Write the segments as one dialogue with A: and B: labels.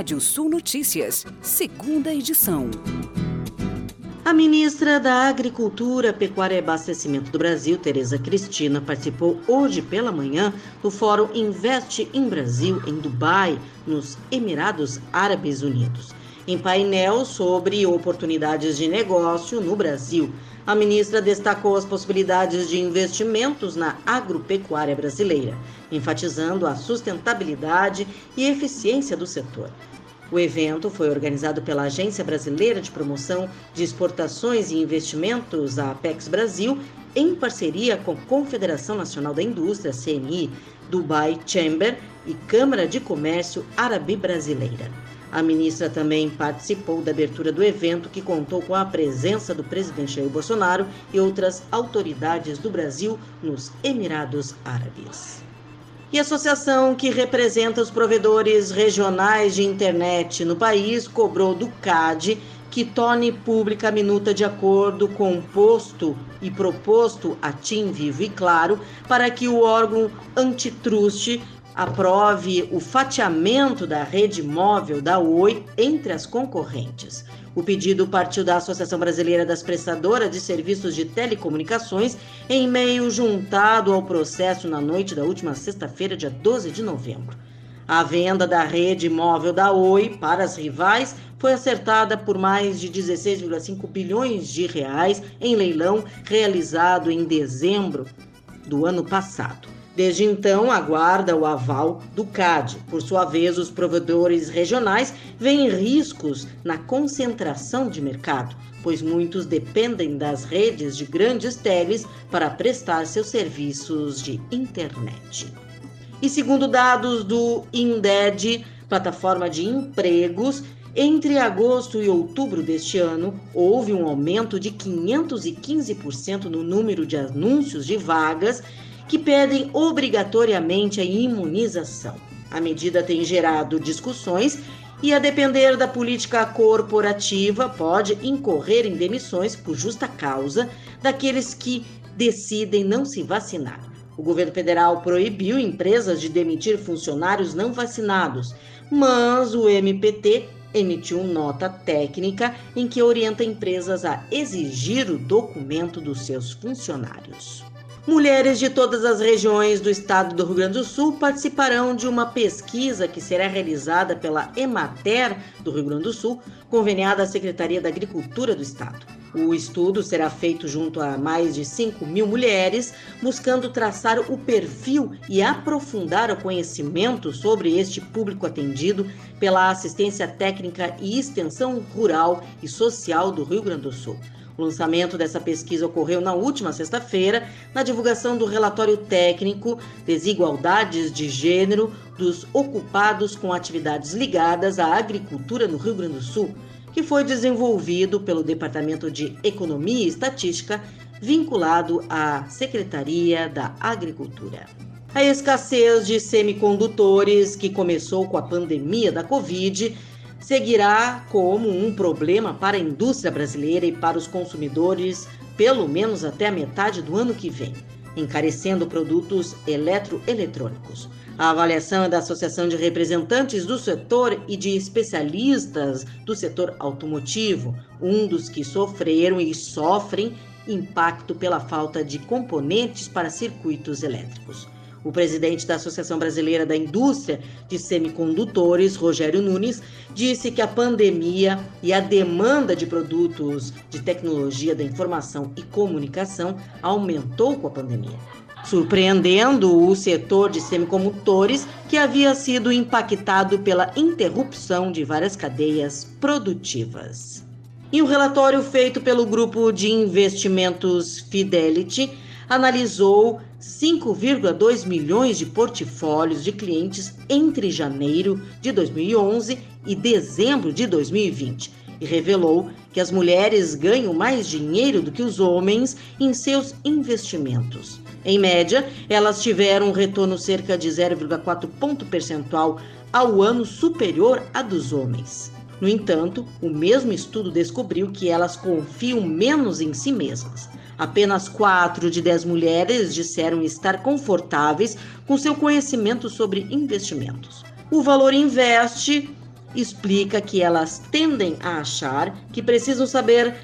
A: Rádio Sul Notícias, segunda edição.
B: A ministra da Agricultura, Pecuária e Abastecimento do Brasil, Tereza Cristina, participou hoje pela manhã do Fórum Investe em Brasil, em Dubai, nos Emirados Árabes Unidos, em painel sobre oportunidades de negócio no Brasil. A ministra destacou as possibilidades de investimentos na agropecuária brasileira, enfatizando a sustentabilidade e eficiência do setor. O evento foi organizado pela Agência Brasileira de Promoção de Exportações e Investimentos, a Apex Brasil, em parceria com a Confederação Nacional da Indústria, CNI, Dubai Chamber e Câmara de Comércio Árabe Brasileira. A ministra também participou da abertura do evento, que contou com a presença do presidente Jair Bolsonaro e outras autoridades do Brasil nos Emirados Árabes. E a associação que representa os provedores regionais de internet no país cobrou do CAD que torne pública a minuta de acordo com o posto e proposto a Tim Vivo e Claro para que o órgão antitruste aprove o fatiamento da rede móvel da Oi entre as concorrentes. O pedido partiu da Associação Brasileira das Prestadoras de Serviços de Telecomunicações em meio juntado ao processo na noite da última sexta-feira, dia 12 de novembro. A venda da rede móvel da Oi para as rivais foi acertada por mais de 16,5 bilhões de reais em leilão realizado em dezembro do ano passado. Desde então, aguarda o aval do CAD. Por sua vez, os provedores regionais veem riscos na concentração de mercado, pois muitos dependem das redes de grandes teles para prestar seus serviços de internet. E segundo dados do INDED, plataforma de empregos, entre agosto e outubro deste ano, houve um aumento de 515% no número de anúncios de vagas que pedem obrigatoriamente a imunização. A medida tem gerado discussões e, a depender da política corporativa, pode incorrer em demissões por justa causa daqueles que decidem não se vacinar. O governo federal proibiu empresas de demitir funcionários não vacinados, mas o MPT emitiu nota técnica em que orienta empresas a exigir o documento dos seus funcionários. Mulheres de todas as regiões do estado do Rio Grande do Sul participarão de uma pesquisa que será realizada pela Emater do Rio Grande do Sul, conveniada à Secretaria da Agricultura do estado. O estudo será feito junto a mais de 5 mil mulheres, buscando traçar o perfil e aprofundar o conhecimento sobre este público atendido pela Assistência Técnica e Extensão Rural e Social do Rio Grande do Sul. O lançamento dessa pesquisa ocorreu na última sexta-feira, na divulgação do relatório técnico Desigualdades de Gênero dos ocupados com atividades ligadas à agricultura no Rio Grande do Sul, que foi desenvolvido pelo Departamento de Economia e Estatística, vinculado à Secretaria da Agricultura. A escassez de semicondutores, que começou com a pandemia da Covid, seguirá como um problema para a indústria brasileira e para os consumidores, pelo menos até a metade do ano que vem, encarecendo produtos eletroeletrônicos. A avaliação é da Associação de Representantes do Setor e de Especialistas do Setor Automotivo, um dos que sofreram e sofrem impacto pela falta de componentes para circuitos elétricos. O presidente da Associação Brasileira da Indústria de Semicondutores, Rogério Nunes, disse que a pandemia e a demanda de produtos de tecnologia da informação e comunicação aumentou com a pandemia, surpreendendo o setor de semicondutores que havia sido impactado pela interrupção de várias cadeias produtivas. Em um relatório feito pelo grupo de investimentos Fidelity, analisou 5,2 milhões de portfólios de clientes entre janeiro de 2011 e dezembro de 2020 e revelou que as mulheres ganham mais dinheiro do que os homens em seus investimentos. Em média, elas tiveram um retorno cerca de 0,4 ponto percentual ao ano superior a dos homens. No entanto, o mesmo estudo descobriu que elas confiam menos em si mesmas. Apenas 4 de 10 mulheres disseram estar confortáveis com seu conhecimento sobre investimentos. O Valor Investe explica que elas tendem a achar que precisam saber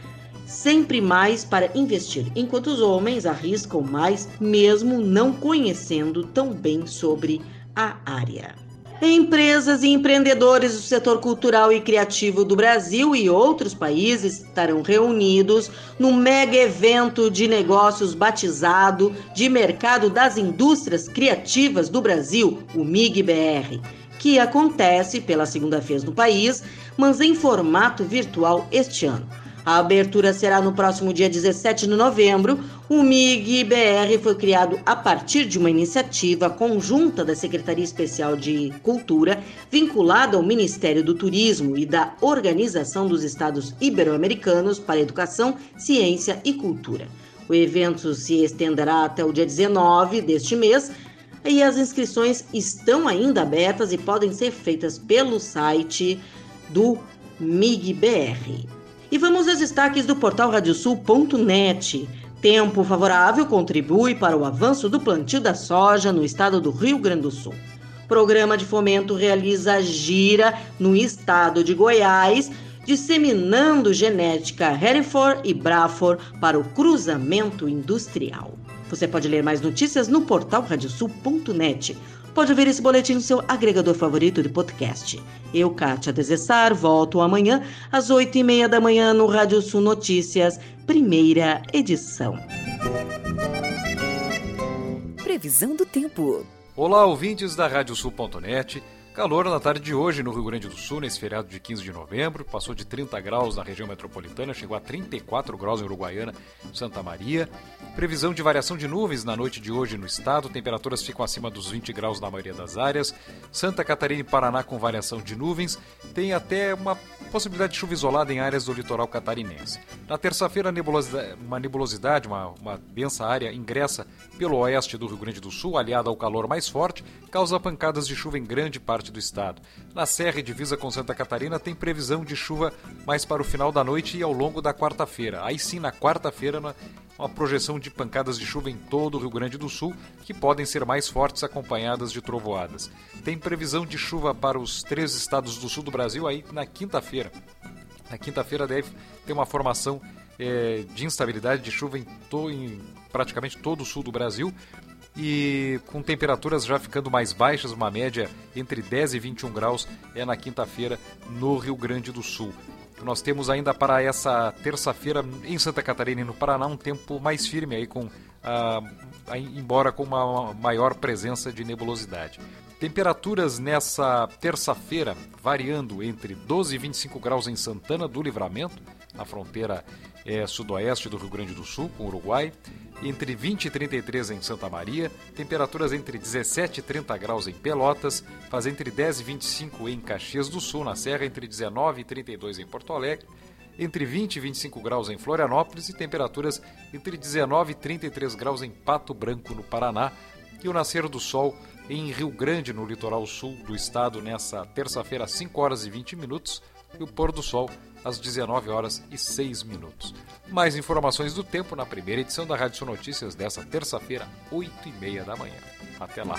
B: sempre mais para investir, enquanto os homens arriscam mais, mesmo não conhecendo tão bem sobre a área. Empresas e empreendedores do setor cultural e criativo do Brasil e outros países estarão reunidos no mega evento de negócios batizado de Mercado das Indústrias Criativas do Brasil, o MIG-BR, que acontece pela segunda vez no país, mas em formato virtual este ano. A abertura será no próximo dia 17 de novembro. O MIG-BR foi criado a partir de uma iniciativa conjunta da Secretaria Especial de Cultura, vinculada ao Ministério do Turismo e da Organização dos Estados Ibero-Americanos para Educação, Ciência e Cultura. O evento se estenderá até o dia 19 deste mês e as inscrições estão ainda abertas e podem ser feitas pelo site do MIG-BR. E vamos aos destaques do portal radiosul.net. Tempo favorável contribui para o avanço do plantio da soja no estado do Rio Grande do Sul. Programa de fomento realiza gira no estado de Goiás, disseminando genética Hereford e Braford para o cruzamento industrial. Você pode ler mais notícias no portal radiosul.net pode ouvir esse boletim no seu agregador favorito de podcast. Eu, Kátia Desessar, volto amanhã às oito e meia da manhã no Rádio Sul Notícias, primeira edição.
A: Previsão do tempo.
C: Olá, ouvintes da Radiosul.net. Calor na tarde de hoje no Rio Grande do Sul, nesse feriado de 15 de novembro. Passou de 30 graus na região metropolitana, chegou a 34 graus em Uruguaiana, Santa Maria. Previsão de variação de nuvens na noite de hoje no estado. Temperaturas ficam acima dos 20 graus na maioria das áreas. Santa Catarina e Paraná com variação de nuvens. Tem até uma possibilidade de chuva isolada em áreas do litoral catarinense. Na terça-feira, uma nebulosidade, uma, uma densa área, ingressa pelo oeste do Rio Grande do Sul, aliada ao calor mais forte, causa pancadas de chuva em grande parte do estado. Na Serra e divisa com Santa Catarina, tem previsão de chuva mais para o final da noite e ao longo da quarta-feira. Aí sim, na quarta-feira, uma projeção de pancadas de chuva em todo o Rio Grande do Sul, que podem ser mais fortes acompanhadas de trovoadas. Tem previsão de chuva para os três estados do sul do Brasil aí na quinta-feira. Na quinta-feira deve ter uma formação é, de instabilidade de chuva em, to, em praticamente todo o sul do Brasil e com temperaturas já ficando mais baixas, uma média entre 10 e 21 graus é na quinta-feira no Rio Grande do Sul. Nós temos ainda para essa terça-feira em Santa Catarina e no Paraná um tempo mais firme aí com ah, embora com uma maior presença de nebulosidade. Temperaturas nessa terça-feira variando entre 12 e 25 graus em Santana do Livramento, na fronteira é, sudoeste do Rio Grande do Sul com o Uruguai, entre 20 e 33 em Santa Maria, temperaturas entre 17 e 30 graus em Pelotas, faz entre 10 e 25 em Caxias do Sul, na Serra, entre 19 e 32 em Porto Alegre, entre 20 e 25 graus em Florianópolis e temperaturas entre 19 e 33 graus em Pato Branco, no Paraná, e o nascer do sol em Rio Grande, no litoral sul do estado, nessa terça-feira, às 5 horas e 20 minutos, e o pôr do sol às 19 horas e 6 minutos. Mais informações do tempo na primeira edição da Rádio Sul Notícias dessa terça-feira, 8 e meia da manhã. Até lá.